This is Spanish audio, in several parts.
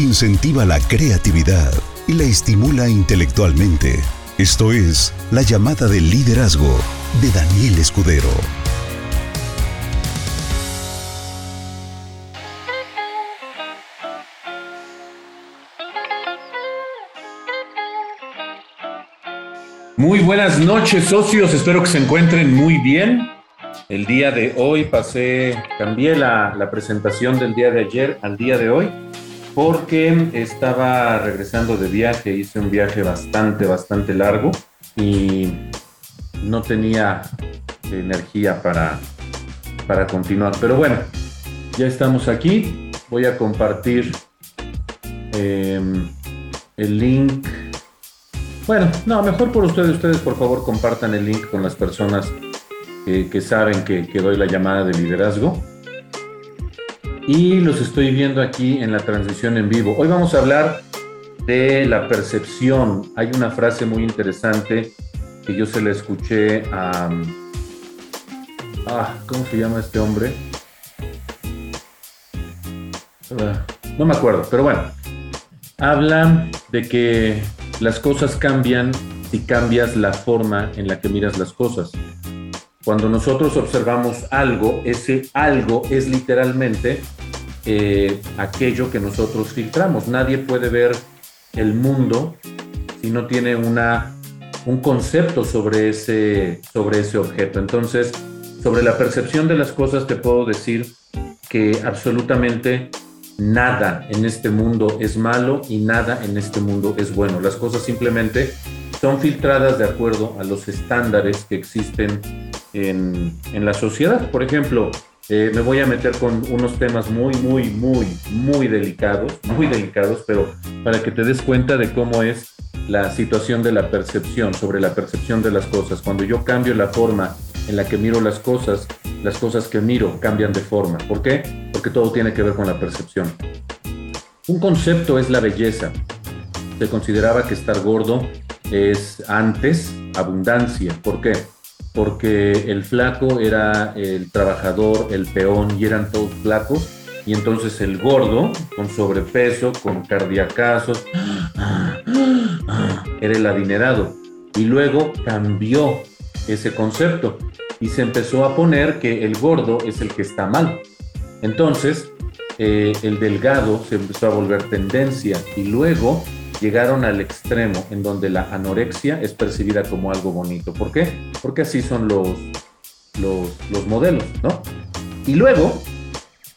incentiva la creatividad y la estimula intelectualmente. Esto es La llamada del liderazgo de Daniel Escudero. Muy buenas noches, socios. Espero que se encuentren muy bien. El día de hoy pasé, cambié la, la presentación del día de ayer al día de hoy porque estaba regresando de viaje, hice un viaje bastante, bastante largo y no tenía energía para, para continuar. Pero bueno, ya estamos aquí. Voy a compartir em, el link. Bueno, no, mejor por ustedes. Ustedes, por favor, compartan el link con las personas que, saben que, que doy la llamada de liderazgo y los estoy viendo aquí en la transmisión en vivo. Hoy vamos a hablar de la percepción. Hay una frase muy interesante que yo se la escuché a... Ah, ¿cómo se llama este hombre? Ah, no me acuerdo, pero bueno. Habla de que las cosas cambian si cambias la forma en la que miras las cosas. Cuando nosotros observamos algo, ese algo es literalmente eh, aquello que nosotros filtramos. Nadie puede ver el mundo si no tiene una, un concepto sobre ese, sobre ese objeto. Entonces, sobre la percepción de las cosas te puedo decir que absolutamente nada en este mundo es malo y nada en este mundo es bueno. Las cosas simplemente son filtradas de acuerdo a los estándares que existen en, la sociedad. Por ejemplo, eh, me voy a meter con unos temas muy, muy, muy, muy delicados, muy delicados, pero para que te des cuenta de cómo es la situación de la percepción, sobre la percepción de las cosas. Cuando yo cambio la forma en la que miro las cosas, las cosas que miro cambian de forma. ¿Por qué? Porque todo tiene que ver con la percepción. Un concepto es la belleza. Se consideraba que estar gordo es antes abundancia. ¿Por qué? Porque el flaco era el trabajador, el peón y eran todos flacos. Y entonces el gordo, con sobrepeso, con cardiacazos, era el adinerado. Y luego cambió ese concepto y se empezó a poner que el gordo es el que está mal. Entonces, eh, el delgado se empezó a volver tendencia y luego llegaron al extremo en donde la anorexia es percibida como algo bonito. ¿Por qué? Porque así son los, los, modelos, ¿no? Y luego,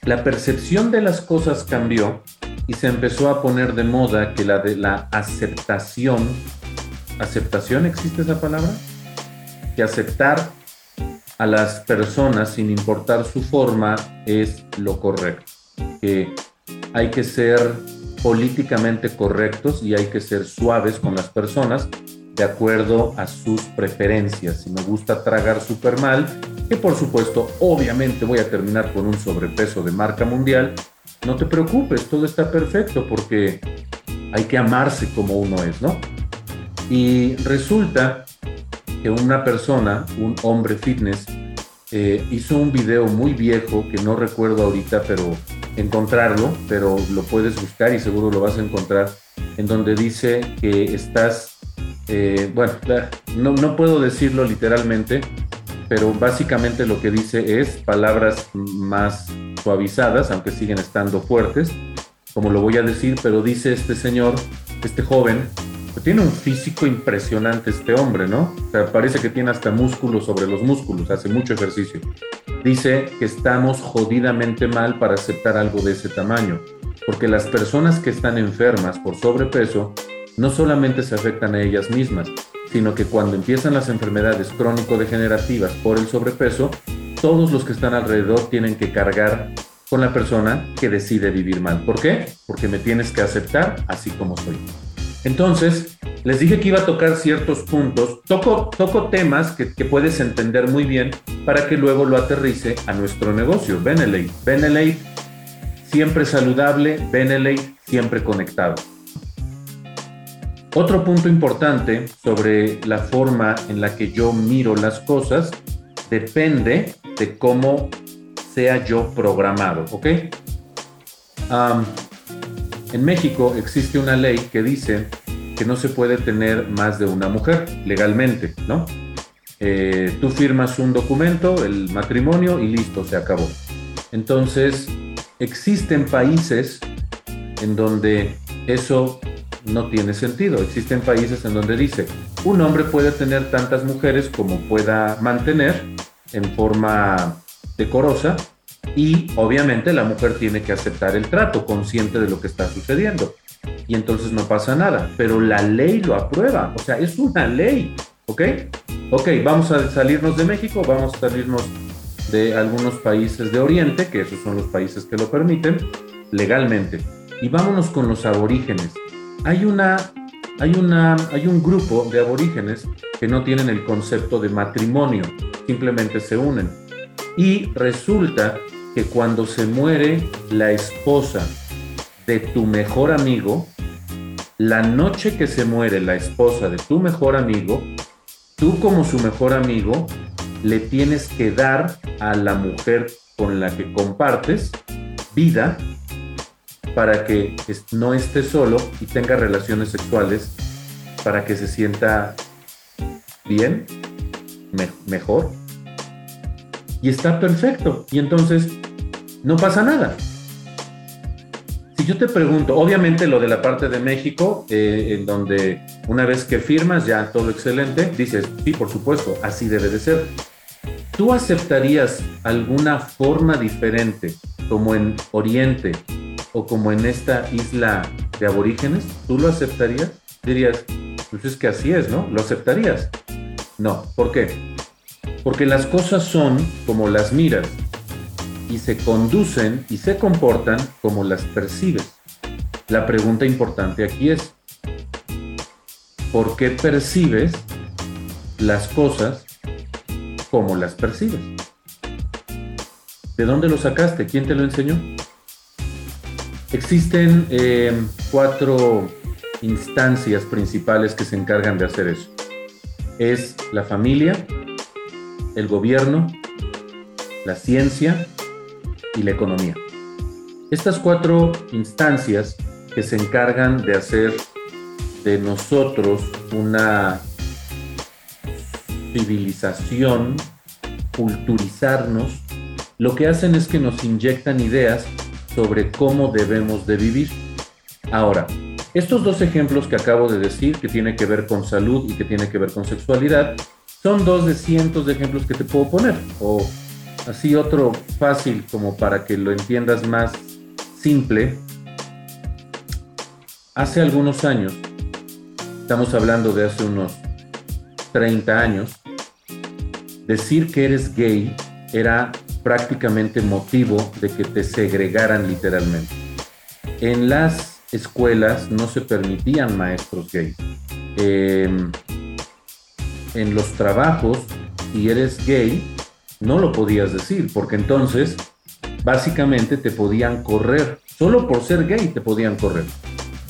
la percepción de las cosas cambió y se empezó a poner de moda que la de la aceptación, ¿aceptación existe esa palabra? Que aceptar a las personas sin importar su forma es lo correcto. Que hay que ser políticamente correctos y hay que ser suaves con las personas de acuerdo a sus preferencias. Si me gusta tragar súper mal, que por supuesto, obviamente voy a terminar con un sobrepeso de marca mundial, no te preocupes, todo está perfecto porque hay que amarse como uno es, ¿no? Y resulta que una persona, un hombre fitness, eh, hizo un video muy viejo que no recuerdo ahorita, pero encontrarlo, pero lo puedes buscar y seguro lo vas a encontrar, en donde dice que estás, eh, bueno, no, no puedo decirlo literalmente, pero básicamente lo que dice es palabras más suavizadas, aunque siguen estando fuertes, como lo voy a decir, pero dice este señor, este joven, tiene un físico impresionante este hombre, ¿no? Parece que tiene hasta músculos sobre los músculos, hace mucho ejercicio. Dice que estamos jodidamente mal para aceptar algo de ese tamaño, porque las personas que están enfermas por sobrepeso no solamente se afectan a ellas mismas, sino que cuando empiezan las enfermedades crónico-degenerativas por el sobrepeso, todos los que están alrededor tienen que cargar con la persona que decide vivir mal. ¿Por qué? Porque me tienes que aceptar así como soy. Entonces, les dije que iba a tocar ciertos puntos, toco, temas que, puedes entender muy bien para que luego lo aterrice a nuestro negocio, Benelate. Benelate, siempre saludable, Benelate, siempre conectado. Otro punto importante sobre la forma en la que yo miro las cosas depende de cómo sea yo programado, ¿ok? En México existe una ley que dice que no se puede tener más de una mujer legalmente, ¿no? Eh, tú firmas un documento, el matrimonio y listo, se acabó. Entonces, existen países en donde eso no tiene sentido. Existen países en donde dice, un hombre puede tener tantas mujeres como pueda mantener en forma decorosa y obviamente la mujer tiene que aceptar el trato, consciente de lo que está sucediendo. Y entonces no pasa nada, pero la ley lo aprueba, o sea, es una ley, ¿ok? Ok, vamos a salirnos de México, vamos a salirnos de algunos países de Oriente, que esos son los países que lo permiten legalmente. Y vámonos con los aborígenes. Hay una hay, una, hay un grupo de aborígenes que no tienen el concepto de matrimonio, simplemente se unen. Y resulta que cuando se muere la esposa de tu mejor amigo, la noche que se muere la esposa de tu mejor amigo, tú como su mejor amigo le tienes que dar a la mujer con la que compartes vida para que no esté solo y tenga relaciones sexuales para que se sienta bien, mejor. Y está perfecto. Y entonces no pasa nada. Si yo te pregunto, obviamente lo de la parte de México, eh, en donde una vez que firmas ya todo excelente, dices, sí, por supuesto, así debe de ser. ¿Tú aceptarías alguna forma diferente, como en Oriente o como en esta isla de aborígenes? ¿Tú lo aceptarías? Dirías, pues es que así es, ¿no? ¿Lo aceptarías? No, ¿por qué? Porque las cosas son como las miras y se conducen y se comportan como las percibes. La pregunta importante aquí es, ¿por qué percibes las cosas como las percibes? ¿De dónde lo sacaste? ¿Quién te lo enseñó? Existen eh, cuatro instancias principales que se encargan de hacer eso. Es la familia, el gobierno, la ciencia y la economía. Estas cuatro instancias que se encargan de hacer de nosotros una civilización, culturizarnos, lo que hacen es que nos inyectan ideas sobre cómo debemos de vivir. Ahora, estos dos ejemplos que acabo de decir, que tiene que ver con salud y que tiene que ver con sexualidad, son dos de cientos de ejemplos que te puedo poner, o Así otro fácil como para que lo entiendas más simple. Hace algunos años, estamos hablando de hace unos 30 años, decir que eres gay era prácticamente motivo de que te segregaran literalmente. En las escuelas no se permitían maestros gays. Em, en los trabajos, si eres gay, no lo podías decir, porque entonces básicamente te podían correr, solo por ser gay te podían correr.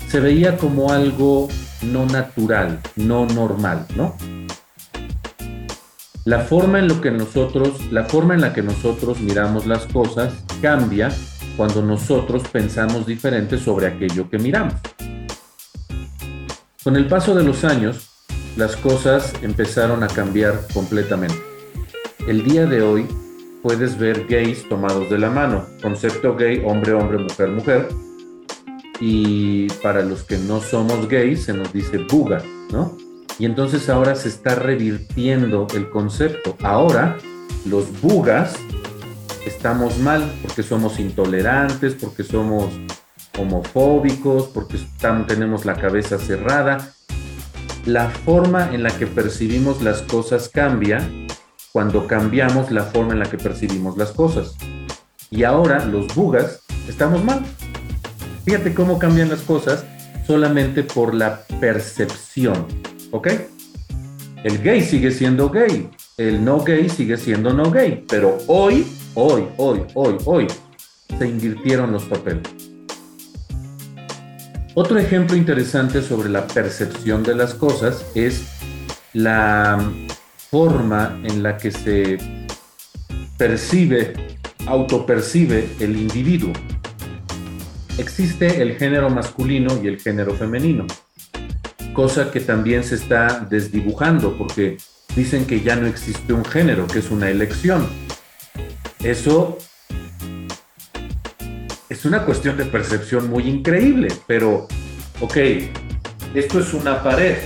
Se veía como algo no natural, no normal, ¿no? La forma en lo que nosotros, la forma en la que nosotros miramos las cosas cambia cuando nosotros pensamos diferente sobre aquello que miramos. Con el paso de los años, las cosas empezaron a cambiar completamente. El día de hoy puedes ver gays tomados de la mano, concepto gay, hombre, hombre, mujer, mujer. Y para los que no somos gays se nos dice buga, ¿no? Y entonces ahora se está revirtiendo el concepto. Ahora los bugas estamos mal porque somos intolerantes, porque somos homofóbicos, porque tenemos la cabeza cerrada. La forma en la que percibimos las cosas cambia cuando cambiamos la forma en la que percibimos las cosas. Y ahora los bugas estamos mal. Fíjate cómo cambian las cosas solamente por la percepción, ¿ok? El gay sigue siendo gay, el no gay sigue siendo no gay, pero hoy, hoy, hoy, hoy, hoy, se invirtieron los papeles. Otro ejemplo interesante sobre la percepción de las cosas es la forma en la que se percibe, autopercibe el individuo. existe el género masculino y el género femenino, cosa que también se está desdibujando porque dicen que ya no existe un género, que es una elección. Eso es una cuestión de percepción muy increíble, pero, ok, esto es una pared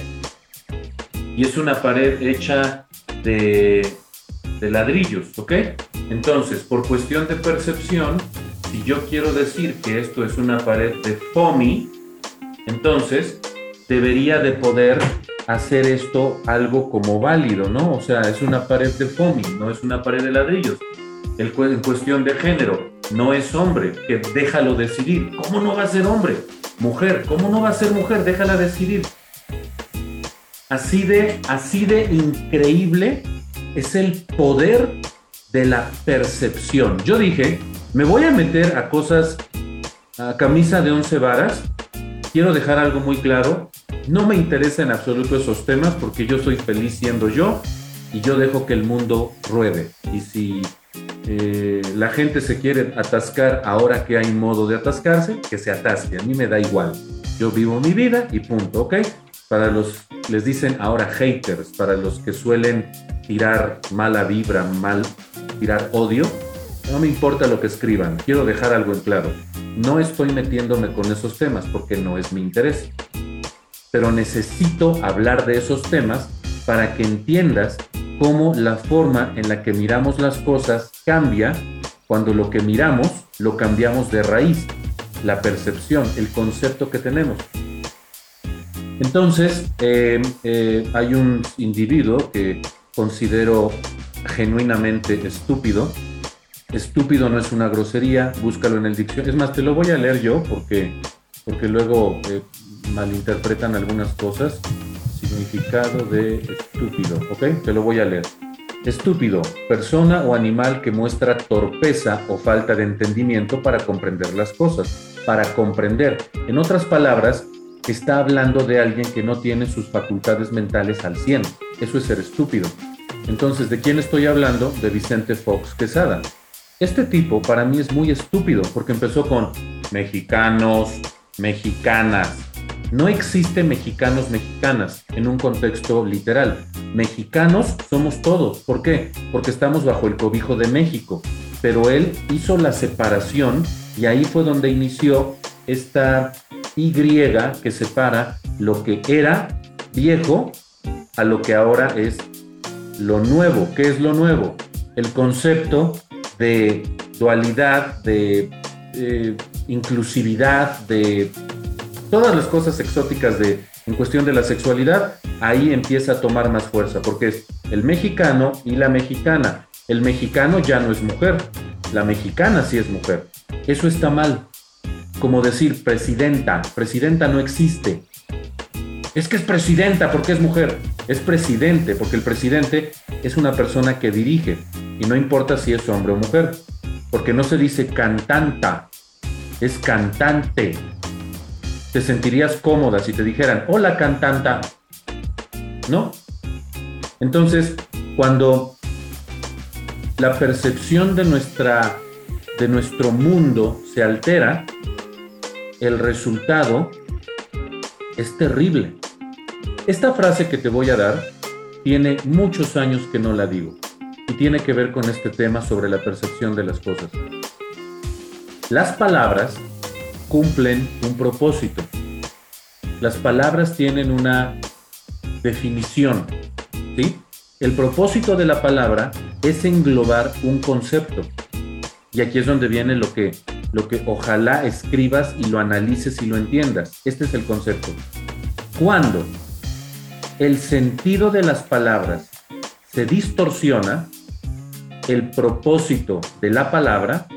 y es una pared hecha de, ladrillos, ¿ok? Entonces, por cuestión de percepción, si yo quiero decir que esto es una pared de FOMI, entonces debería de poder hacer esto algo como válido, ¿no? O sea, es una pared de FOMI, no es una pared de ladrillos. El, en cuestión de género, no es hombre, que déjalo decidir. ¿Cómo no va a ser hombre? Mujer, ¿cómo no va a ser mujer? Déjala decidir. Así de, increíble es el poder de la percepción. Yo dije, me voy a meter a cosas, a camisa de once varas. Quiero dejar algo muy claro. No me interesa en absoluto esos temas porque yo soy feliz siendo yo y yo dejo que el mundo ruede. Y si eh, la gente se quiere atascar ahora que hay modo de atascarse, que se atasque. A mí me da igual. Yo vivo mi vida y punto, ¿ok? Para los, les dicen ahora haters, para los que suelen tirar mala vibra, mal, tirar odio, no me importa lo que escriban. Quiero dejar algo en claro. No estoy metiéndome con esos temas porque no es mi interés. Pero necesito hablar de esos temas para que entiendas cómo la forma en la que miramos las cosas cambia cuando lo que miramos lo cambiamos de raíz, la percepción, el concepto que tenemos. Entonces, eh, eh, hay un individuo que considero genuinamente estúpido. Estúpido no es una grosería, búscalo en el diccionario. Es más, te lo voy a leer yo porque, porque luego eh, malinterpretan algunas cosas significado de estúpido, ¿ok? Te lo voy a leer. Estúpido, persona o animal que muestra torpeza o falta de entendimiento para comprender las cosas, para comprender. En otras palabras, está hablando de alguien que no tiene sus facultades mentales al 100. Eso es ser estúpido. Entonces, ¿de quién estoy hablando? De Vicente Fox Quesada. Este tipo para mí es muy estúpido porque empezó con mexicanos, mexicanas, no existe mexicanos mexicanas en un contexto literal. Mexicanos somos todos. ¿Por qué? Porque estamos bajo el cobijo de México. Pero él hizo la separación y ahí fue donde inició esta Y que separa lo que era viejo a lo que ahora es lo nuevo. ¿Qué es lo nuevo? El concepto de dualidad, de eh, inclusividad, de todas las cosas exóticas de, en cuestión de la sexualidad, ahí empieza a tomar más fuerza, porque es el mexicano y la mexicana. El mexicano ya no es mujer, la mexicana sí es mujer. Eso está mal. Como decir presidenta, presidenta no existe. Es que es presidenta porque es mujer. Es presidente porque el presidente es una persona que dirige y no importa si es hombre o mujer. Porque no se dice cantanta, es cantante te sentirías cómoda si te dijeran, hola cantanta, ¿no? Entonces, cuando la percepción de, nuestra, de nuestro mundo se altera, el resultado es terrible. Esta frase que te voy a dar tiene muchos años que no la digo y tiene que ver con este tema sobre la percepción de las cosas. Las palabras cumplen un propósito. Las palabras tienen una definición, ¿sí? El propósito de la palabra es englobar un concepto. Y aquí es donde viene lo que, lo que ojalá escribas y lo analices y lo entiendas. Este es el concepto. Cuando el sentido de las palabras se distorsiona, el propósito de la palabra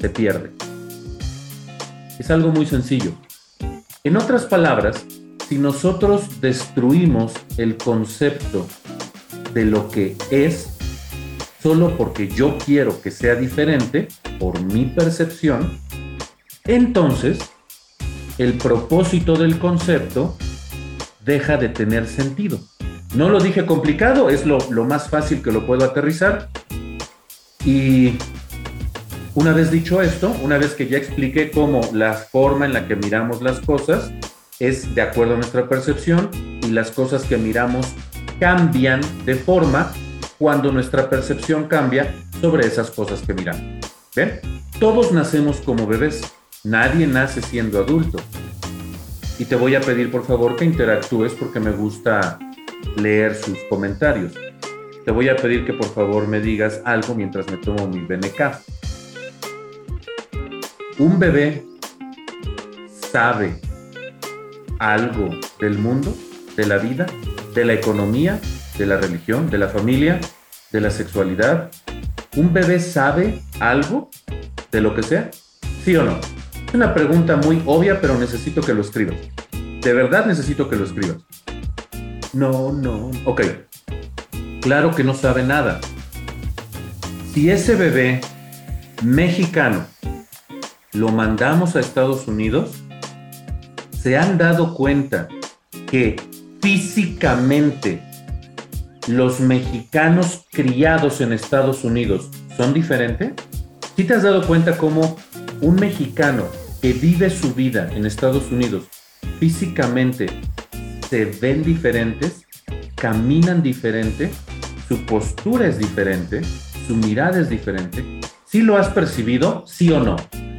se pierde. Es algo muy sencillo. En otras palabras, si nosotros destruimos el concepto de lo que es solo porque yo quiero que sea diferente por mi percepción, entonces el propósito del concepto deja de tener sentido. No lo dije complicado, es lo, lo más fácil que lo puedo aterrizar. Y Una vez dicho esto, una vez que ya expliqué cómo la forma en la que miramos las cosas es de acuerdo a nuestra percepción y las cosas que miramos cambian de forma cuando nuestra percepción cambia sobre esas cosas que miramos. ¿Ven? Todos nacemos como bebés, nadie nace siendo adulto. Y te voy a pedir por favor que interactúes porque me gusta leer sus comentarios. Te voy a pedir que por favor me digas algo mientras me tomo mi BNK. Un bebé sabe algo del mundo, de la vida, de la economía, de la religión, de la familia, de la sexualidad. ¿Un bebé sabe algo de lo que sea? ¿Sí o no? Es una pregunta muy obvia, pero necesito que lo escribas. De verdad necesito que lo escribas. No, no. Ok. Claro que no sabe nada. Si ese bebé mexicano lo mandamos a Estados Unidos, se han dado cuenta que físicamente los mexicanos criados en Estados Unidos son diferentes? ¿Sí te has dado cuenta cómo un mexicano que vive su vida en Estados Unidos físicamente se ven diferentes, caminan diferente, su postura es diferente, su mirada es diferente? ¿Sí lo has percibido? ¿Sí o no?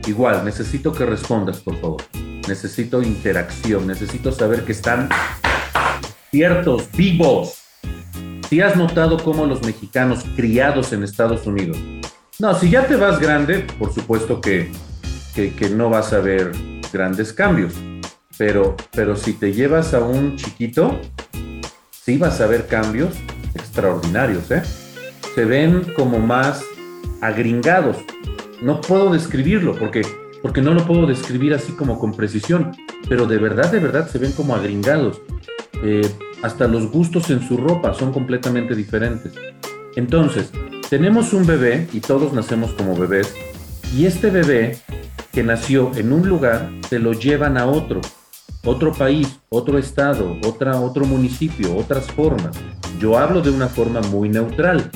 Igual, necesito que respondas, por favor. Necesito interacción, necesito saber que están ciertos, vivos. Si has notado cómo los mexicanos criados en Estados Unidos, no, si ya te vas grande, por supuesto que, que, no vas a ver grandes cambios, pero, pero si te llevas a un chiquito, sí vas a ver cambios extraordinarios, ¿eh? Se ven como más agringados. No puedo describirlo porque, porque no lo puedo describir así como con precisión, pero de verdad, de verdad se ven como agringados. Eh, hasta los gustos en su ropa son completamente diferentes. Entonces, tenemos un bebé y todos nacemos como bebés y este bebé que nació en un lugar se lo llevan a otro, otro país, otro estado, otra, otro municipio, otras formas. Yo hablo de una forma muy neutral.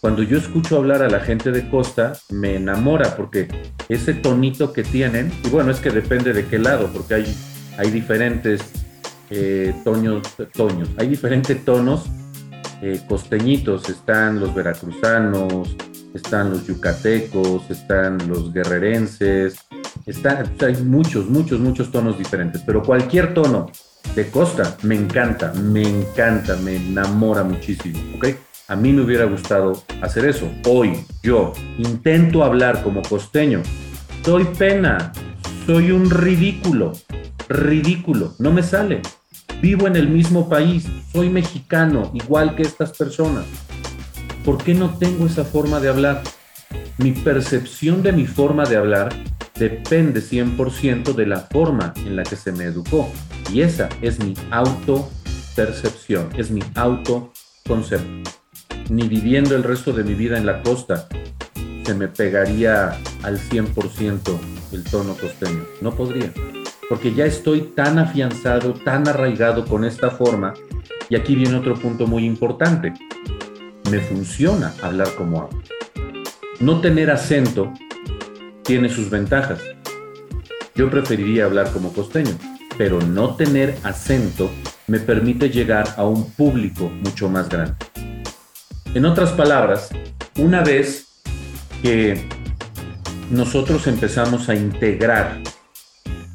Cuando yo escucho hablar a la gente de costa, me enamora porque ese tonito que tienen, y bueno, es que depende de qué lado, porque hay, hay diferentes eh, toños, toños. Hay diferentes tonos eh, costeñitos. Están los veracruzanos, están los yucatecos, están los guerrerenses. Están, hay muchos, muchos, muchos tonos diferentes. Pero cualquier tono de costa me encanta, me encanta, me enamora muchísimo. ¿ok? A mí me hubiera gustado hacer eso. Hoy yo intento hablar como costeño. Soy pena, soy un ridículo ridículo, no me sale. Vivo en el mismo país, soy mexicano, igual que estas personas. ¿Por qué no tengo esa forma de hablar? Mi percepción de mi forma de hablar depende 100% de la forma en la que se me educó. Y esa es mi autopercepción, es mi autoconcepto. Ni viviendo el resto de mi vida en la costa se me pegaría al 100% el tono costeño. No podría porque ya estoy tan afianzado, tan arraigado con esta forma, y aquí viene otro punto muy importante. Me funciona hablar como hablo. No tener acento tiene sus ventajas. Yo preferiría hablar como costeño, pero no tener acento me permite llegar a un público mucho más grande. En otras palabras, una vez que nosotros empezamos a integrar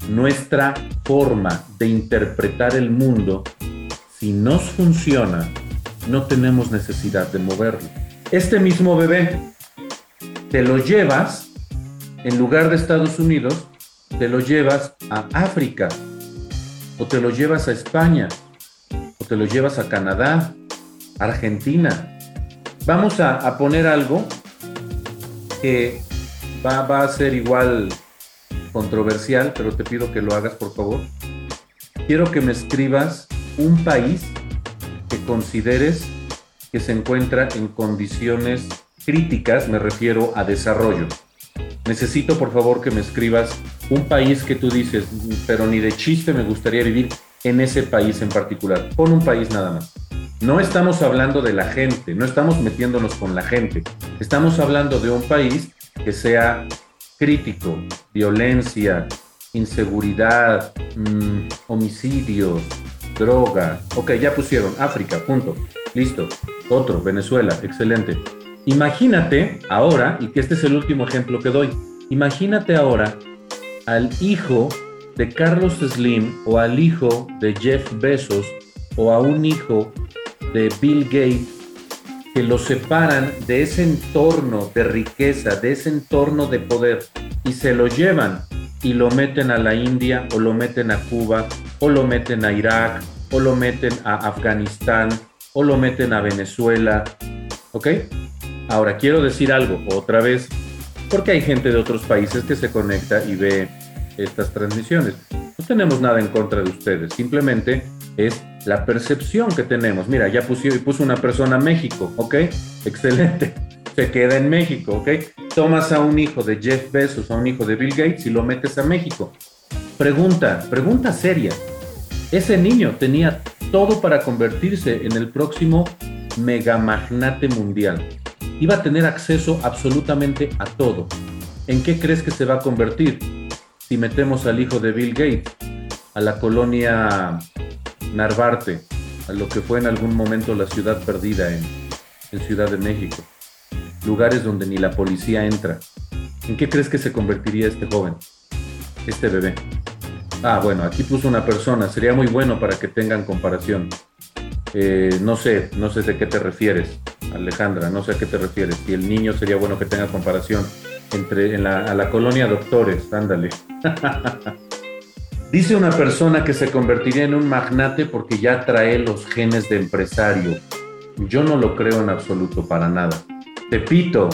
nuestra forma de interpretar el mundo, si nos funciona, no tenemos necesidad de moverlo. Este mismo bebé, te lo llevas, en lugar de Estados Unidos, te lo llevas a África, o te lo llevas a España, o te lo llevas a Canadá, Argentina. Vamos a, poner algo que va, a ser igual controversial, pero te pido que lo hagas por favor. Quiero que me escribas un país que consideres que se encuentra en condiciones críticas, me refiero a desarrollo. Necesito por favor que me escribas un país que tú dices, pero ni de chiste me gustaría vivir en ese país en particular. Pon un país nada más. No estamos hablando de la gente, no estamos metiéndonos con la gente. Estamos hablando de un país que sea crítico, violencia, inseguridad, mm, homicidios, droga. Ok, ya pusieron África, punto. Listo. Otro, Venezuela, excelente. Imagínate ahora, y que este es el último ejemplo que doy, imagínate ahora al hijo de Carlos Slim o al hijo de Jeff Bezos o a un hijo de Bill Gates que lo separan de ese entorno de riqueza, de ese entorno de poder y se lo llevan y lo meten a la India o lo meten a Cuba o lo meten a Irak o lo meten a Afganistán o lo meten a Venezuela. ¿Ok? Ahora quiero decir algo otra vez porque hay gente de otros países que se conecta y ve estas transmisiones. No tenemos nada en contra de ustedes, simplemente es la percepción que tenemos. Mira, ya puso, puso una persona a México, ¿ok? Excelente. Se queda en México, ¿ok? Tomas a un hijo de Jeff Bezos, a un hijo de Bill Gates y lo metes a México. Pregunta, pregunta seria. Ese niño tenía todo para convertirse en el próximo megamagnate mundial. Iba a tener acceso absolutamente a todo. ¿En qué crees que se va a convertir si metemos al hijo de Bill Gates a la colonia Narvarte, a lo que fue en algún momento la ciudad perdida en, Ciudad de México, lugares donde ni la policía entra. ¿En qué crees que se convertiría este joven, este bebé? Ah, bueno, aquí puso una persona, sería muy bueno para que tengan comparación. Eh, no sé, no sé de qué te refieres, Alejandra, no sé a qué te refieres. Si el niño sería bueno que tenga comparación entre en la, a la colonia doctores, ándale. Dice una persona que se convertiría en un magnate porque ya trae los genes de empresario. Yo no lo creo en absoluto para nada. Tepito.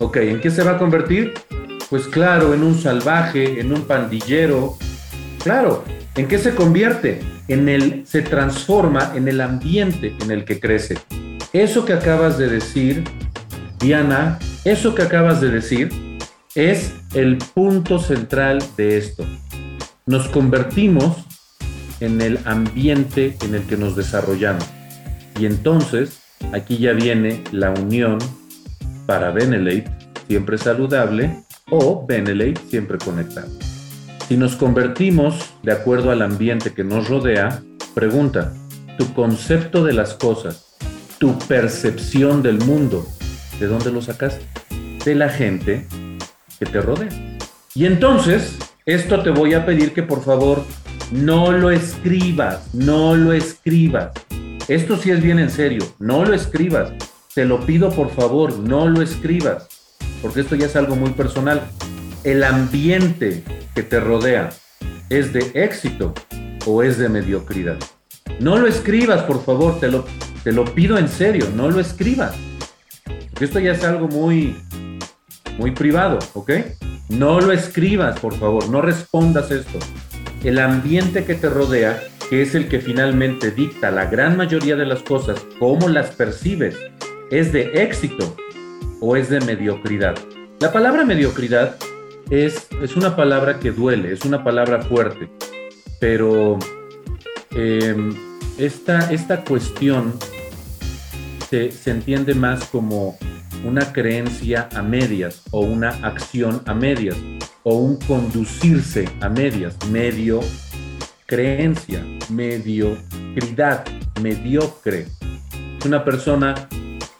Ok, ¿en qué se va a convertir? Pues claro, en un salvaje, en un pandillero. Claro, ¿en qué se convierte? En el, se transforma en el ambiente en el que crece. Eso que acabas de decir, Diana, eso que acabas de decir es el punto central de esto nos convertimos en el ambiente en el que nos desarrollamos. Y entonces aquí ya viene la unión para Benelate, siempre saludable, o Benelate, siempre conectado. Si nos convertimos de acuerdo al ambiente que nos rodea, pregunta, tu concepto de las cosas, tu percepción del mundo, ¿de dónde lo sacas? De la gente que te rodea. Y entonces esto te voy a pedir que por favor no lo escribas, no lo escribas. Esto sí es bien en serio, no lo escribas. Te lo pido por favor, no lo escribas, porque esto ya es algo muy personal. El ambiente que te rodea es de éxito o es de mediocridad. No lo escribas, por favor, te lo, te lo pido en serio, no lo escribas. Porque esto ya es algo muy, muy privado, ¿ok? No lo escribas, por favor, no respondas esto. El ambiente que te rodea, que es el que finalmente dicta la gran mayoría de las cosas, cómo las percibes, es de éxito o es de mediocridad. La palabra mediocridad es, es una palabra que duele, es una palabra fuerte, pero em, esta, esta, cuestión se, se entiende más como una creencia a medias o una acción a medias o un conducirse a medias, medio creencia, mediocridad, mediocre. Es una persona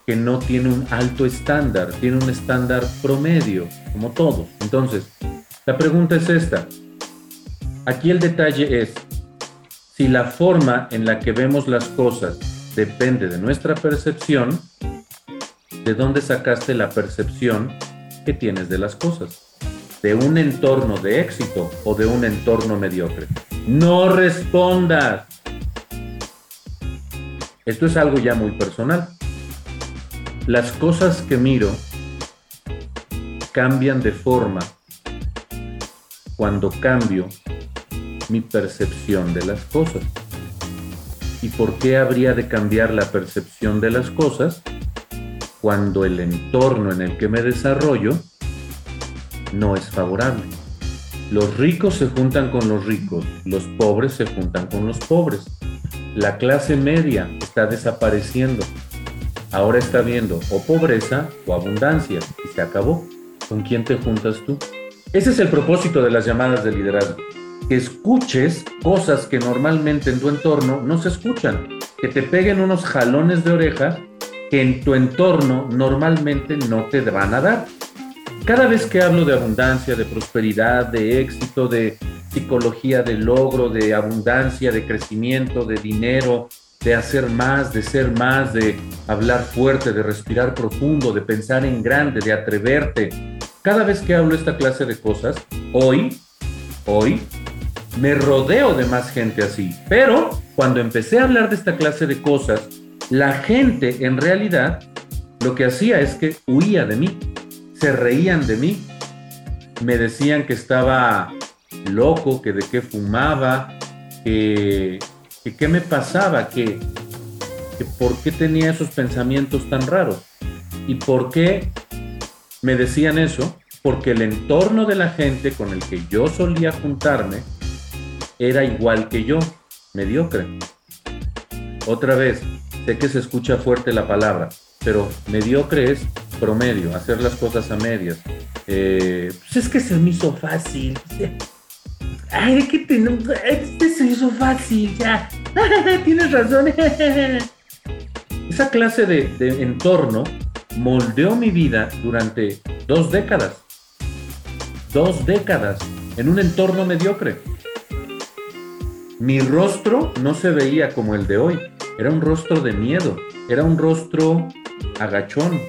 que no tiene un alto estándar, tiene un estándar promedio, como todo. Entonces, la pregunta es esta. Aquí el detalle es, si la forma en la que vemos las cosas depende de nuestra percepción, ¿de dónde sacaste la percepción que tienes de las cosas? ¿De un entorno de éxito o de un entorno mediocre? No respondas. Esto es algo ya muy personal. Las cosas que miro cambian de forma cuando cambio mi percepción de las cosas. ¿Y por qué habría de cambiar la percepción de las cosas? Cuando el entorno en el que me desarrollo no es favorable. Los ricos se juntan con los ricos, los pobres se juntan con los pobres. La clase media está desapareciendo. Ahora está viendo o pobreza o abundancia y se acabó. ¿con quién te juntas tú? Ese es el propósito de las llamadas de liderazgo. Que escuches cosas que normalmente en tu entorno no se escuchan. Que te peguen unos jalones de oreja que en tu entorno normalmente no te van a dar. Cada vez que hablo de abundancia, de prosperidad, de éxito, de psicología de logro, de abundancia, de crecimiento, de dinero, de hacer más, de ser más, de hablar fuerte, de respirar profundo, de pensar en grande, de atreverte. Cada vez que hablo esta clase de cosas, hoy, hoy, me rodeo de más gente así. Pero cuando empecé a hablar de esta clase de cosas, la gente en realidad lo que hacía es que huía de mí, se reían de mí, me decían que estaba loco, que de qué fumaba, que, qué me pasaba, que, por qué tenía esos pensamientos tan raros. ¿Y por qué me decían eso? Porque el entorno de la gente con el que yo solía juntarme era igual que yo, mediocre. Otra vez, sé que se escucha fuerte la palabra, pero mediocre es promedio, hacer las cosas a medias. Eh, pues es que se me hizo fácil. Ay, que te, este se hizo fácil, ya. Tienes razón. Esa clase de, de entorno moldeó mi vida durante dos décadas. Dos décadas en un entorno mediocre. Mi rostro no se veía como el de hoy. Era un rostro de miedo. Era un rostro agachón.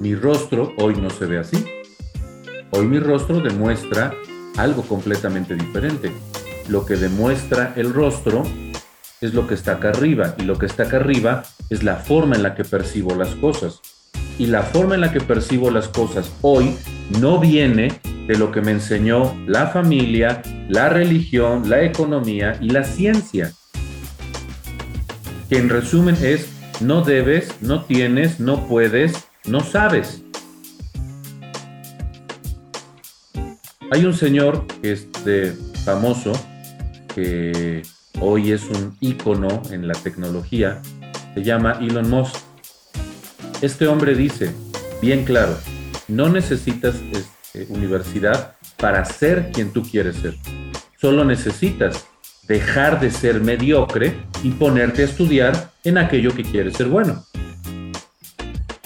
Mi rostro hoy no se ve así. Hoy mi rostro demuestra algo completamente diferente. Lo que demuestra el rostro es lo que está acá arriba y lo que está acá arriba es la forma en la que percibo las cosas. Y la forma en la que percibo las cosas hoy no viene de lo que me enseñó la familia, la religión, la economía y la ciencia. Que en resumen es no debes, no tienes, no puedes, no sabes. Hay un señor que es famoso, que hoy es un ícono en la tecnología, se llama Elon Musk. Este hombre dice, bien claro, no necesitas este, universidad para ser quien tú quieres ser. Solo necesitas dejar de ser mediocre y ponerte a estudiar en aquello que quieres ser bueno.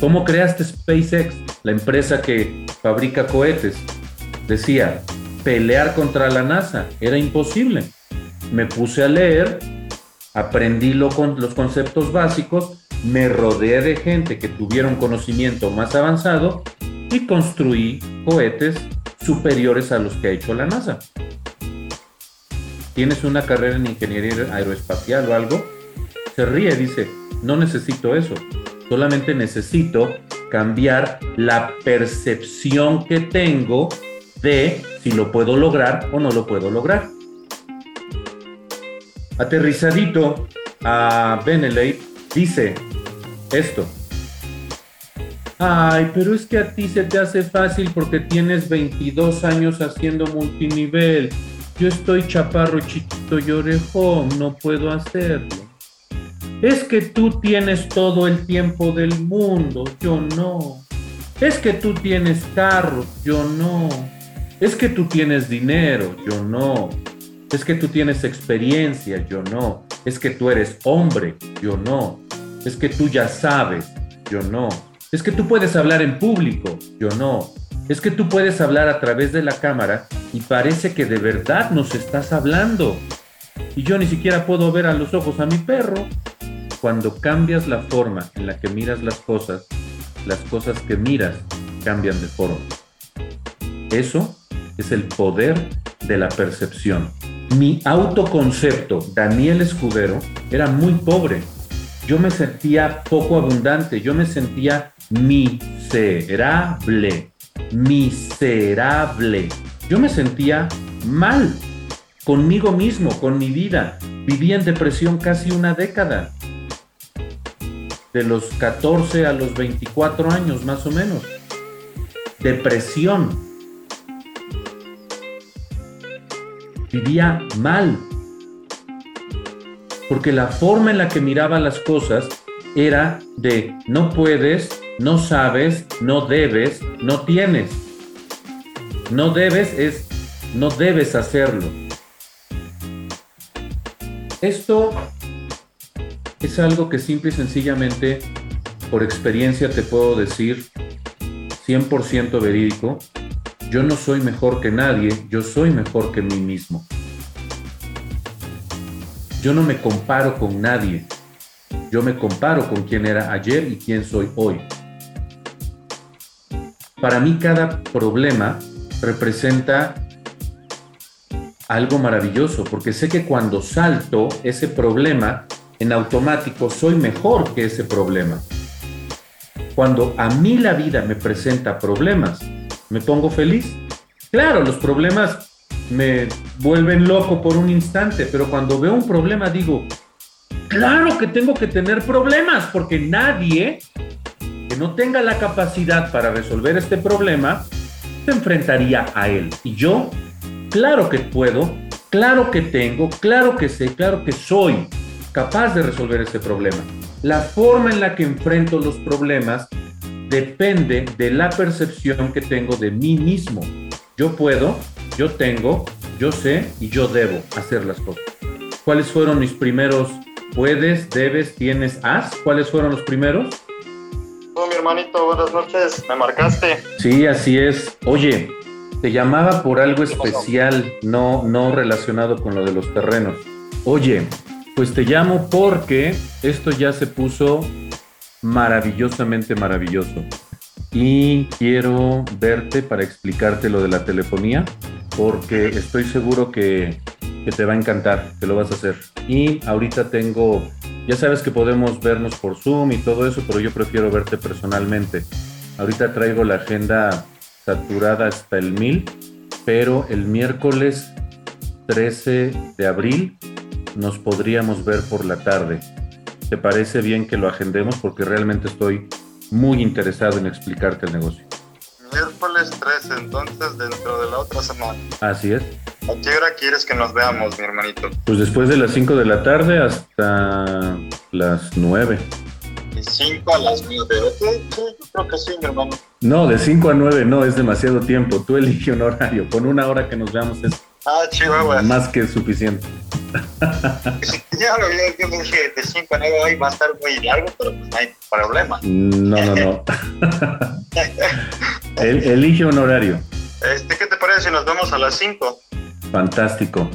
¿Cómo creaste SpaceX, la empresa que fabrica cohetes? decía, pelear contra la NASA era imposible. Me puse a leer, aprendí con, los conceptos básicos, me rodeé de gente que tuviera un conocimiento más avanzado y construí cohetes superiores a los que ha hecho la NASA. ¿Tienes una carrera en ingeniería aeroespacial o algo? Se ríe, dice, no necesito eso, solamente necesito cambiar la percepción que tengo de si lo puedo lograr o no lo puedo lograr. Aterrizadito a Benelete dice esto. Ay, pero es que a ti se te hace fácil porque tienes 22 años haciendo multinivel. Yo estoy chaparro, chiquito y orejón, no puedo hacerlo. Es que tú tienes todo el tiempo del mundo, yo no. Es que tú tienes carro, yo no. Es que tú tienes dinero, yo no. Es que tú tienes experiencia, yo no. Es que tú eres hombre, yo no. Es que tú ya sabes, yo no. Es que tú puedes hablar en público, yo no. Es que tú puedes hablar a través de la cámara y parece que de verdad nos estás hablando. Y yo ni siquiera puedo ver a los ojos a mi perro. Cuando cambias la forma en la que miras las cosas, las cosas que miras cambian de forma. Eso es el poder de la percepción. Mi autoconcepto, Daniel Escudero, era muy pobre. Yo me sentía poco abundante, yo me sentía miserable, miserable. Yo me sentía mal conmigo mismo, con mi vida. Viví en depresión casi una década, de los 14 a los 24 años más o menos. Depresión, vivía mal. Porque la forma en la que miraba las cosas era de no puedes, no sabes, no debes, no tienes. No debes es, no debes hacerlo. Esto es algo que simple y sencillamente, por experiencia te puedo decir, 100% verídico, yo no soy mejor que nadie, yo soy mejor que mí mismo. Yo no me comparo con nadie, yo me comparo con quién era ayer y quién soy hoy. Para mí cada problema representa algo maravilloso, porque sé que cuando salto ese problema, en automático soy mejor que ese problema. Cuando a mí la vida me presenta problemas, me pongo feliz. Claro, los problemas me vuelven loco por un instante, pero cuando veo un problema digo, claro que tengo que tener problemas, porque nadie no tenga la capacidad para resolver este problema se enfrentaría a él. Y yo, claro que puedo, claro que tengo, claro que sé, claro que soy capaz de resolver ese problema. La forma en la que enfrento los problemas depende de la percepción que tengo de mí mismo. Yo puedo, yo tengo, yo sé y yo debo hacer las cosas. ¿Cuáles fueron mis primeros puedes, debes, tienes, haz? ¿Cuáles fueron los primeros? Mi hermanito, buenas noches. ¿Me marcaste? Sí, así es. Oye, te llamaba por algo especial, no, no relacionado con lo de los terrenos. Oye, pues te llamo porque esto ya se puso maravillosamente maravilloso. Y quiero verte para explicarte lo de la telefonía, porque estoy seguro que, que, te va a encantar, que lo vas a hacer. Y ahorita tengo, ya sabes que podemos vernos por Zoom y todo eso, pero yo prefiero verte personalmente. Ahorita traigo la agenda saturada hasta el 1000, pero el miércoles 13 de abril nos podríamos ver por la tarde. ¿Te parece bien que lo agendemos? Porque realmente estoy muy interesado en explicarte el negocio. Miércoles 13, entonces dentro de la otra semana. Así es. ¿A qué hora quieres que nos veamos, mi hermanito? Pues después de las 5 de la tarde hasta las 9. ¿De 5 a las 9? Sí, yo creo que sí, mi hermano. No, de 5 a 9 no, es demasiado tiempo. Tú elige un horario. Con una hora que nos veamos es ah, chihuahua. más que suficiente. ya lo yo dije de 5 a 9 hoy va a estar muy largo, pero pues no hay problema. No, no, no. El, elige un horario. Este, ¿Qué te parece si nos vemos a las 5? Fantástico.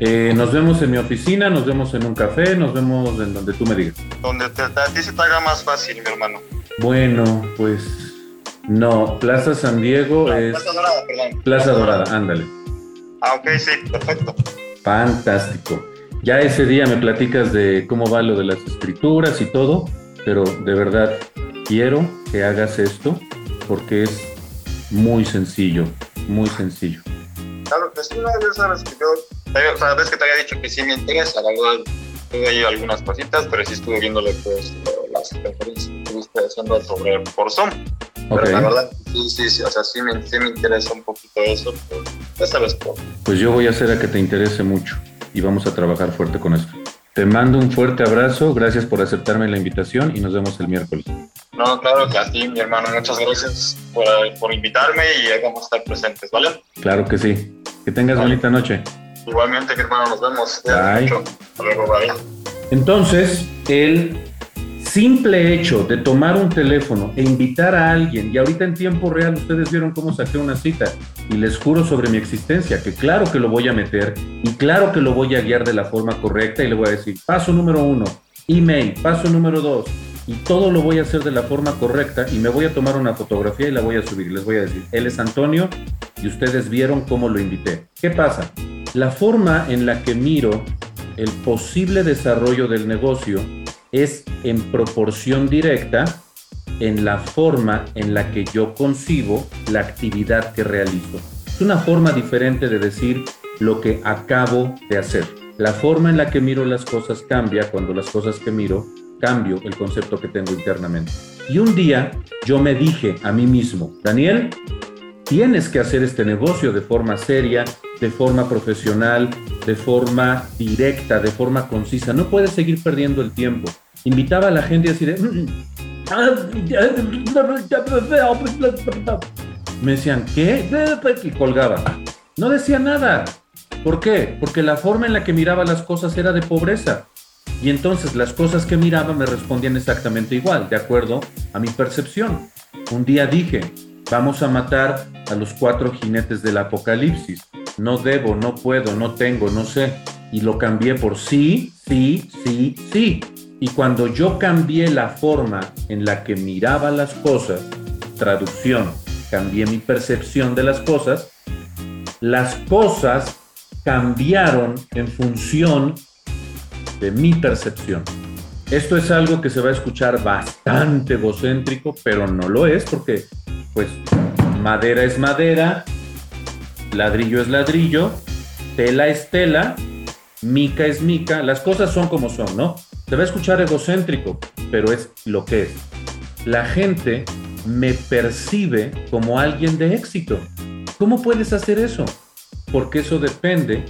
Eh, nos vemos en mi oficina, nos vemos en un café, nos vemos en donde tú me digas. Donde te, a ti se te haga más fácil, mi hermano. Bueno, pues no, Plaza San Diego No, es... Plaza Dorada, perdón. Plaza Dorada, ándale. Ah, ok, sí, perfecto. Fantástico. Ya ese día me platicas de cómo va lo de las escrituras y todo, pero de verdad quiero que hagas esto porque es muy sencillo, muy sencillo. Claro que sí, no, ya sabes que yo, eh, sabes que te había dicho que sí me interesa, la verdad, tuve ahí algunas cositas, pero sí estuve viendo lo que es, eh, las conferencias que estuviste haciendo sobre por Zoom. Pero la verdad, sí, sí, sí, o sea, sí me, sí me interesa un poquito eso, pero ya sabes por. pues yo voy a hacer a que te interese mucho y vamos a trabajar fuerte con esto. Te mando un fuerte abrazo, gracias por aceptarme la invitación y nos vemos el miércoles. No, claro que a ti, mi hermano, muchas gracias por, por invitarme y ahí vamos a estar presentes, ¿vale? Claro que sí. Que tengas Vale. bonita noche. Igualmente, mi hermano, nos vemos. Bye. Hasta luego, bye. Entonces, el simple hecho de tomar un teléfono e invitar a alguien, y ahorita en tiempo real ustedes vieron cómo saqué una cita, y les juro sobre mi existencia, que claro que lo voy a meter, y claro que lo voy a guiar de la forma correcta, y le voy a decir, paso número uno, email, paso número dos, y todo lo voy a hacer de la forma correcta, y me voy a tomar una fotografía y la voy a subir, les voy a decir, él es Antonio, y ustedes vieron cómo lo invité. ¿Qué pasa? La forma en la que miro el posible desarrollo del negocio es en proporción directa en la forma en la que yo concibo la actividad que realizo. Es una forma diferente de decir lo que acabo de hacer. La forma en la que miro las cosas cambia cuando las cosas que miro cambio el concepto que tengo internamente. Y un día yo me dije a mí mismo, Daniel, tienes que hacer este negocio de forma seria, de forma profesional, de forma directa, de forma concisa. No puedes seguir perdiendo el tiempo. Invitaba a la gente y decir, "Mm, Me decían, ¿qué? Y colgaba. No decía nada. ¿Por qué? Porque la forma en la que miraba las cosas era de pobreza. Y entonces las cosas que miraba me respondían exactamente igual, de acuerdo a mi percepción. Un día dije, vamos a matar a los cuatro jinetes del apocalipsis. No debo, no puedo, no tengo, no sé. Y lo cambié por sí, sí, sí, sí. Y cuando yo cambié la forma en la que miraba las cosas, traducción, cambié mi percepción de las cosas, las cosas cambiaron en función de mi percepción. Esto es algo que se va a escuchar bastante egocéntrico, pero no lo es porque, pues, madera es madera, ladrillo es ladrillo, tela es tela, mica es mica, las cosas son como son, ¿no? Se va a escuchar egocéntrico, pero es lo que es. La gente me percibe como alguien de éxito. ¿Cómo puedes hacer eso? Porque eso depende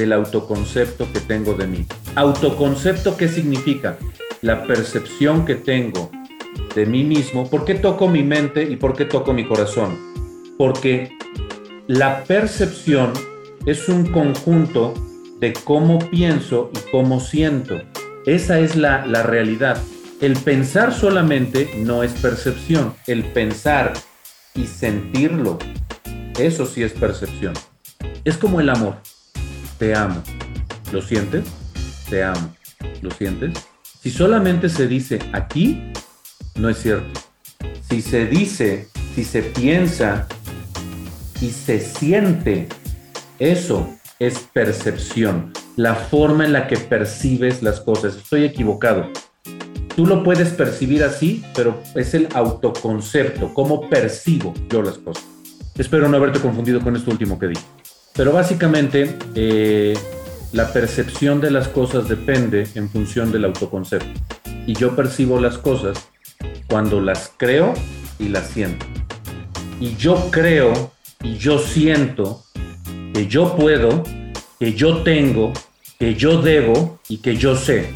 del autoconcepto que tengo de mí. Autoconcepto, ¿qué significa? La percepción que tengo de mí mismo. ¿Por qué toco mi mente y por qué toco mi corazón? Porque la percepción es un conjunto de cómo pienso y cómo siento. Esa es la, la realidad. El pensar solamente no es percepción. El pensar y sentirlo, eso sí es percepción. Es como el amor. Te amo. ¿Lo sientes? Te amo. ¿Lo sientes? Si solamente se dice aquí, no es cierto. Si se dice, si se piensa y se siente, eso es percepción. La forma en la que percibes las cosas. Estoy equivocado. Tú lo puedes percibir así, pero es el autoconcepto, cómo percibo yo las cosas. Espero no haberte confundido con esto último que dije. Pero básicamente eh, la percepción de las cosas depende en función del autoconcepto. Y yo percibo las cosas cuando las creo y las siento. Y yo creo y yo siento que yo puedo, que yo tengo, que yo debo y que yo sé.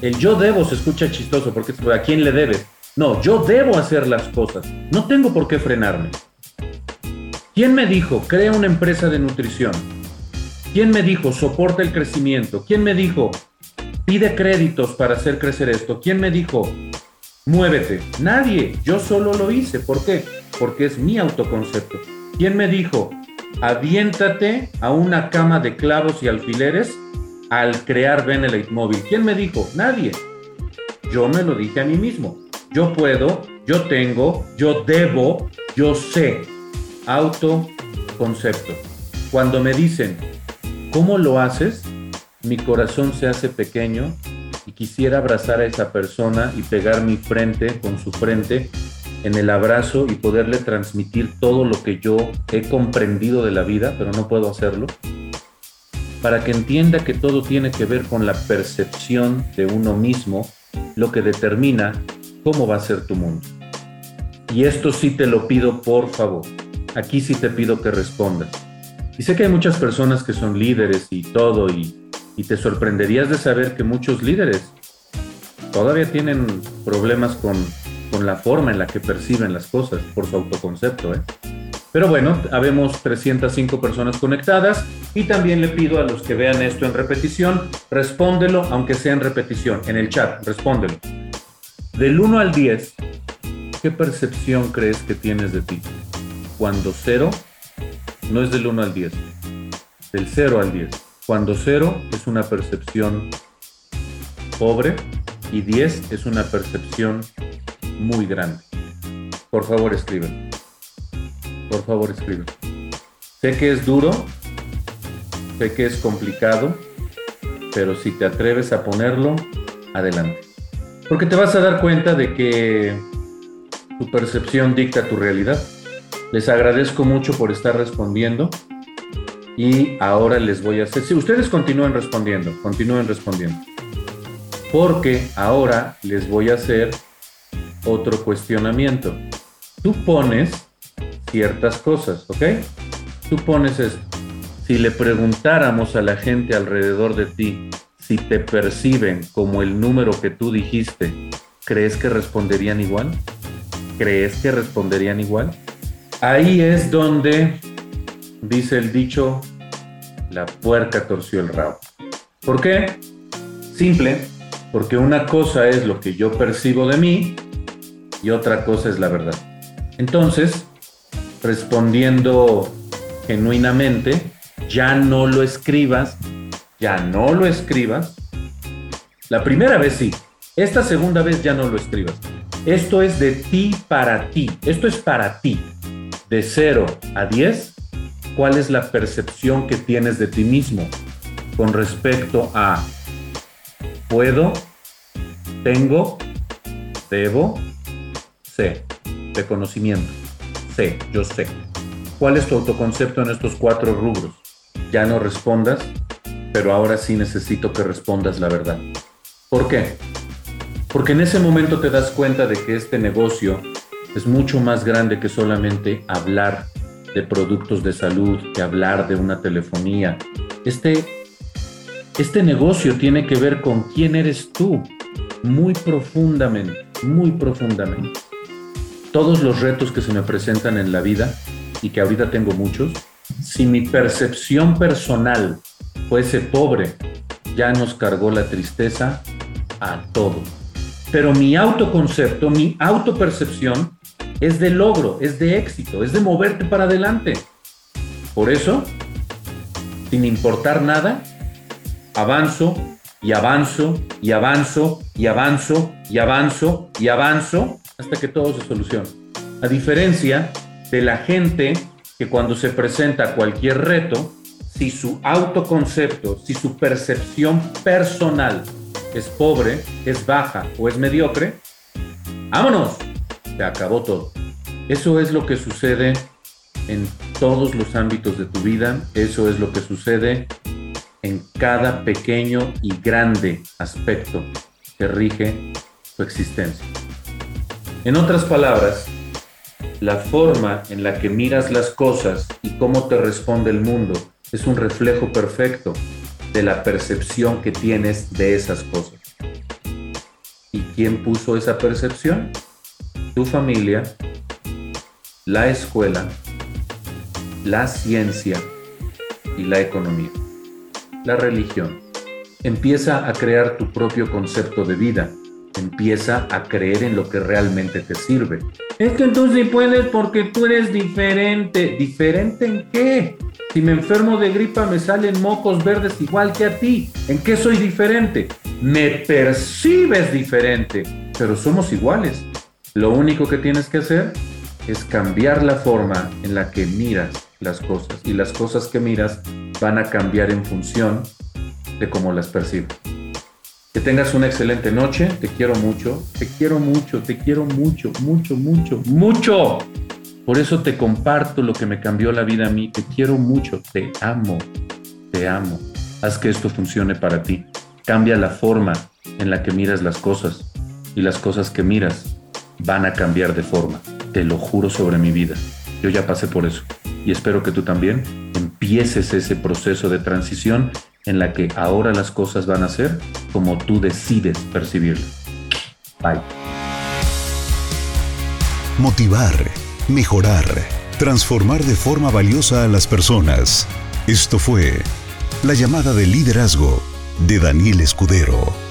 El yo debo se escucha chistoso porque ¿a quién le debes? No, yo debo hacer las cosas. No tengo por qué frenarme. ¿Quién me dijo, crea una empresa de nutrición? ¿Quién me dijo, soporta el crecimiento? ¿Quién me dijo, pide créditos para hacer crecer esto? ¿Quién me dijo, muévete? Nadie, yo solo lo hice. ¿Por qué? Porque es mi autoconcepto. ¿Quién me dijo, aviéntate a una cama de clavos y alfileres al crear Benelite Móvil? ¿Quién me dijo? Nadie. Yo me lo dije a mí mismo. Yo puedo, yo tengo, yo debo, yo sé autoconcepto. Cuando me dicen, ¿cómo lo haces? Mi corazón se hace pequeño y quisiera abrazar a esa persona y pegar mi frente con su frente en el abrazo y poderle transmitir todo lo que yo he comprendido de la vida, pero no puedo hacerlo, para que entienda que todo tiene que ver con la percepción de uno mismo, lo que determina cómo va a ser tu mundo. Y esto sí te lo pido por favor aquí sí te pido que respondas. Y sé que hay muchas personas que son líderes y todo, y, te sorprenderías de saber que muchos líderes todavía tienen problemas con, con la forma en la que perciben las cosas por su autoconcepto. ¿eh? Pero bueno, habemos 305 personas conectadas y también le pido a los que vean esto en repetición, respóndelo, aunque sea en repetición, en el chat, respóndelo. Del 1 al 10, ¿qué percepción crees que tienes de ti? Cuando 0 no es del 1 al 10, del 0 al 10. Cuando 0 es una percepción pobre y 10 es una percepción muy grande. Por favor, escriben. Por favor, escriben. Sé que es duro, sé que es complicado, pero si te atreves a ponerlo, adelante. Porque te vas a dar cuenta de que tu percepción dicta tu realidad. Les agradezco mucho por estar respondiendo y ahora les voy a hacer, si ustedes continúen respondiendo, continúen respondiendo, porque ahora les voy a hacer otro cuestionamiento. Tú pones ciertas cosas, ¿ok? Tú pones esto. Si le preguntáramos a la gente alrededor de ti si te perciben como el número que tú dijiste, ¿crees que responderían igual? ¿Crees que responderían igual? Ahí es donde dice el dicho, la puerca torció el rabo. ¿Por qué? Simple, porque una cosa es lo que yo percibo de mí y otra cosa es la verdad. Entonces, respondiendo genuinamente, ya no lo escribas, ya no lo escribas. La primera vez sí, esta segunda vez ya no lo escribas. Esto es de ti para ti, esto es para ti. De 0 a 10, ¿cuál es la percepción que tienes de ti mismo con respecto a puedo, tengo, debo, sé, de conocimiento, sé, yo sé. ¿Cuál es tu autoconcepto en estos cuatro rubros? Ya no respondas, pero ahora sí necesito que respondas la verdad. ¿Por qué? Porque en ese momento te das cuenta de que este negocio es mucho más grande que solamente hablar de productos de salud, que hablar de una telefonía. Este, este negocio tiene que ver con quién eres tú, muy profundamente, muy profundamente. Todos los retos que se me presentan en la vida, y que ahorita tengo muchos, si mi percepción personal fuese pobre, ya nos cargó la tristeza a todos. Pero mi autoconcepto, mi autopercepción es de logro, es de éxito, es de moverte para adelante. Por eso, sin importar nada, avanzo y avanzo y avanzo y avanzo y avanzo y avanzo hasta que todo se solucione. A diferencia de la gente que cuando se presenta cualquier reto, si su autoconcepto, si su percepción personal es pobre, es baja o es mediocre, vámonos, se acabó todo. Eso es lo que sucede en todos los ámbitos de tu vida, eso es lo que sucede en cada pequeño y grande aspecto que rige tu existencia. En otras palabras, la forma en la que miras las cosas y cómo te responde el mundo es un reflejo perfecto de la percepción que tienes de esas cosas. ¿Y quién puso esa percepción? Tu familia, la escuela, la ciencia y la economía. La religión. Empieza a crear tu propio concepto de vida. Empieza a creer en lo que realmente te sirve. Es que tú sí puedes porque tú eres diferente. ¿Diferente en qué? Si me enfermo de gripa me salen mocos verdes igual que a ti. ¿En qué soy diferente? Me percibes diferente, pero somos iguales. Lo único que tienes que hacer es cambiar la forma en la que miras las cosas y las cosas que miras van a cambiar en función de cómo las percibes. Que tengas una excelente noche, te quiero mucho, te quiero mucho, te quiero mucho, mucho, mucho, mucho. Por eso te comparto lo que me cambió la vida a mí. Te quiero mucho, te amo, te amo. Haz que esto funcione para ti. Cambia la forma en la que miras las cosas y las cosas que miras van a cambiar de forma. Te lo juro sobre mi vida. Yo ya pasé por eso y espero que tú también empieces ese proceso de transición en la que ahora las cosas van a ser como tú decides percibirlas. Bye. Motivar mejorar, transformar de forma valiosa a las personas. Esto fue La llamada de liderazgo de Daniel Escudero.